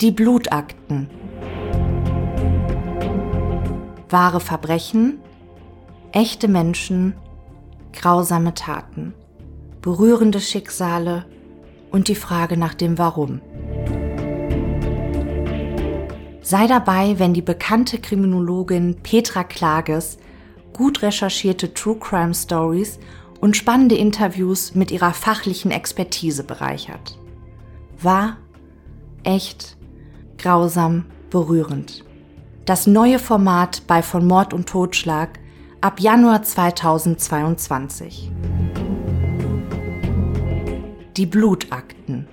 Die Blutakten. Wahre Verbrechen, echte Menschen, grausame Taten, berührende Schicksale und die Frage nach dem Warum. Sei dabei, wenn die bekannte Kriminologin Petra Klages gut recherchierte True Crime Stories und spannende Interviews mit ihrer fachlichen Expertise bereichert. Wahr, echt, grausam, berührend. Das neue Format bei Von Mord und Totschlag ab Januar 2022. Die Blutakten.